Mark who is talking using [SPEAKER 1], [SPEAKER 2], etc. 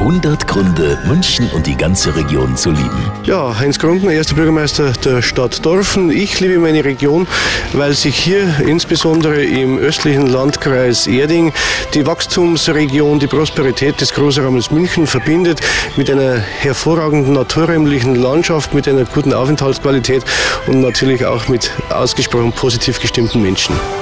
[SPEAKER 1] 100 Gründe, München und die ganze Region zu lieben.
[SPEAKER 2] Ja, Heinz Grundner, erster Bürgermeister der Stadt Dorfen. Ich liebe meine Region, weil sich hier insbesondere im östlichen Landkreis Erding die Wachstumsregion, die Prosperität des Großraumes München verbindet mit einer hervorragenden naturräumlichen Landschaft, mit einer guten Aufenthaltsqualität und natürlich auch mit ausgesprochen positiv gestimmten Menschen.